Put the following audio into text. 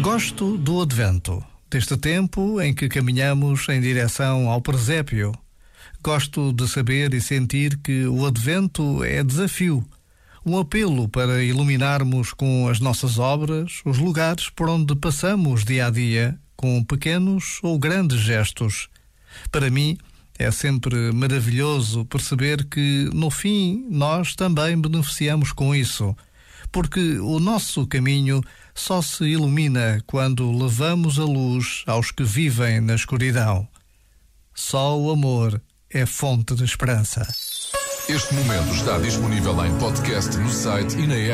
Gosto do advento, deste tempo em que caminhamos em direção ao presépio. Gosto de saber e sentir que o advento é desafio, um apelo para iluminarmos com as nossas obras os lugares por onde passamos dia a dia, com pequenos ou grandes gestos. Para mim, é sempre maravilhoso perceber que, no fim, nós também beneficiamos com isso, porque o nosso caminho só se ilumina quando levamos a luz aos que vivem na escuridão. Só o amor é fonte de esperança. Este momento está disponível em podcast no site e na app.